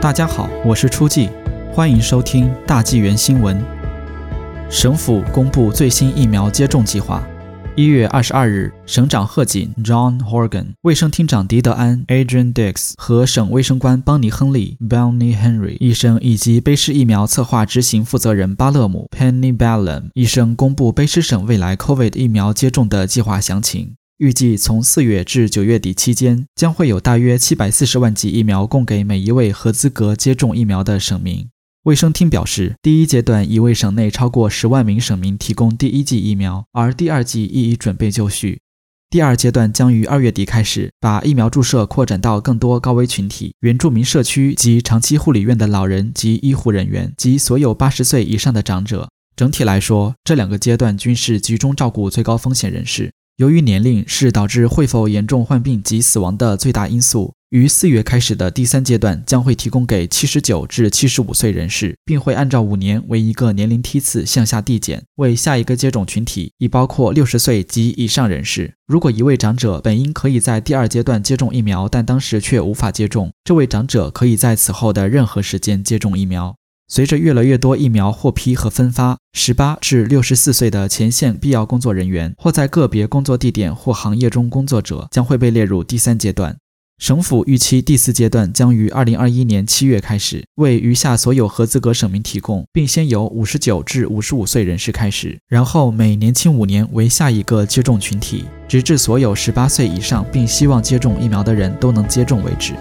大家好，我是初季，欢迎收听大纪元新闻。省府公布最新疫苗接种计划。一月二十二日，省长贺锦 （John Horgan）、卫生厅长迪德安 （Adrian Dix） 和省卫生官邦尼·亨利 （Bonnie Henry） 医生以及卑诗疫苗策划执行负责人巴勒姆 （Penny Ballam） 医生公布卑诗省未来 COVID 疫苗接种的计划详情。预计从四月至九月底期间，将会有大约七百四十万剂疫苗供给每一位合资格接种疫苗的省民。卫生厅表示，第一阶段已为省内超过十万名省民提供第一剂疫苗，而第二剂亦已准备就绪。第二阶段将于二月底开始，把疫苗注射扩展到更多高危群体、原住民社区及长期护理院的老人及医护人员及所有八十岁以上的长者。整体来说，这两个阶段均是集中照顾最高风险人士。由于年龄是导致会否严重患病及死亡的最大因素，于四月开始的第三阶段将会提供给七十九至七十五岁人士，并会按照五年为一个年龄梯次向下递减，为下一个接种群体已包括六十岁及以上人士。如果一位长者本应可以在第二阶段接种疫苗，但当时却无法接种，这位长者可以在此后的任何时间接种疫苗。随着越来越多疫苗获批和分发，十八至六十四岁的前线必要工作人员或在个别工作地点或行业中工作者将会被列入第三阶段。省府预期第四阶段将于二零二一年七月开始，为余下所有合资格省民提供，并先由五十九至五十五岁人士开始，然后每年轻五年为下一个接种群体，直至所有十八岁以上并希望接种疫苗的人都能接种为止。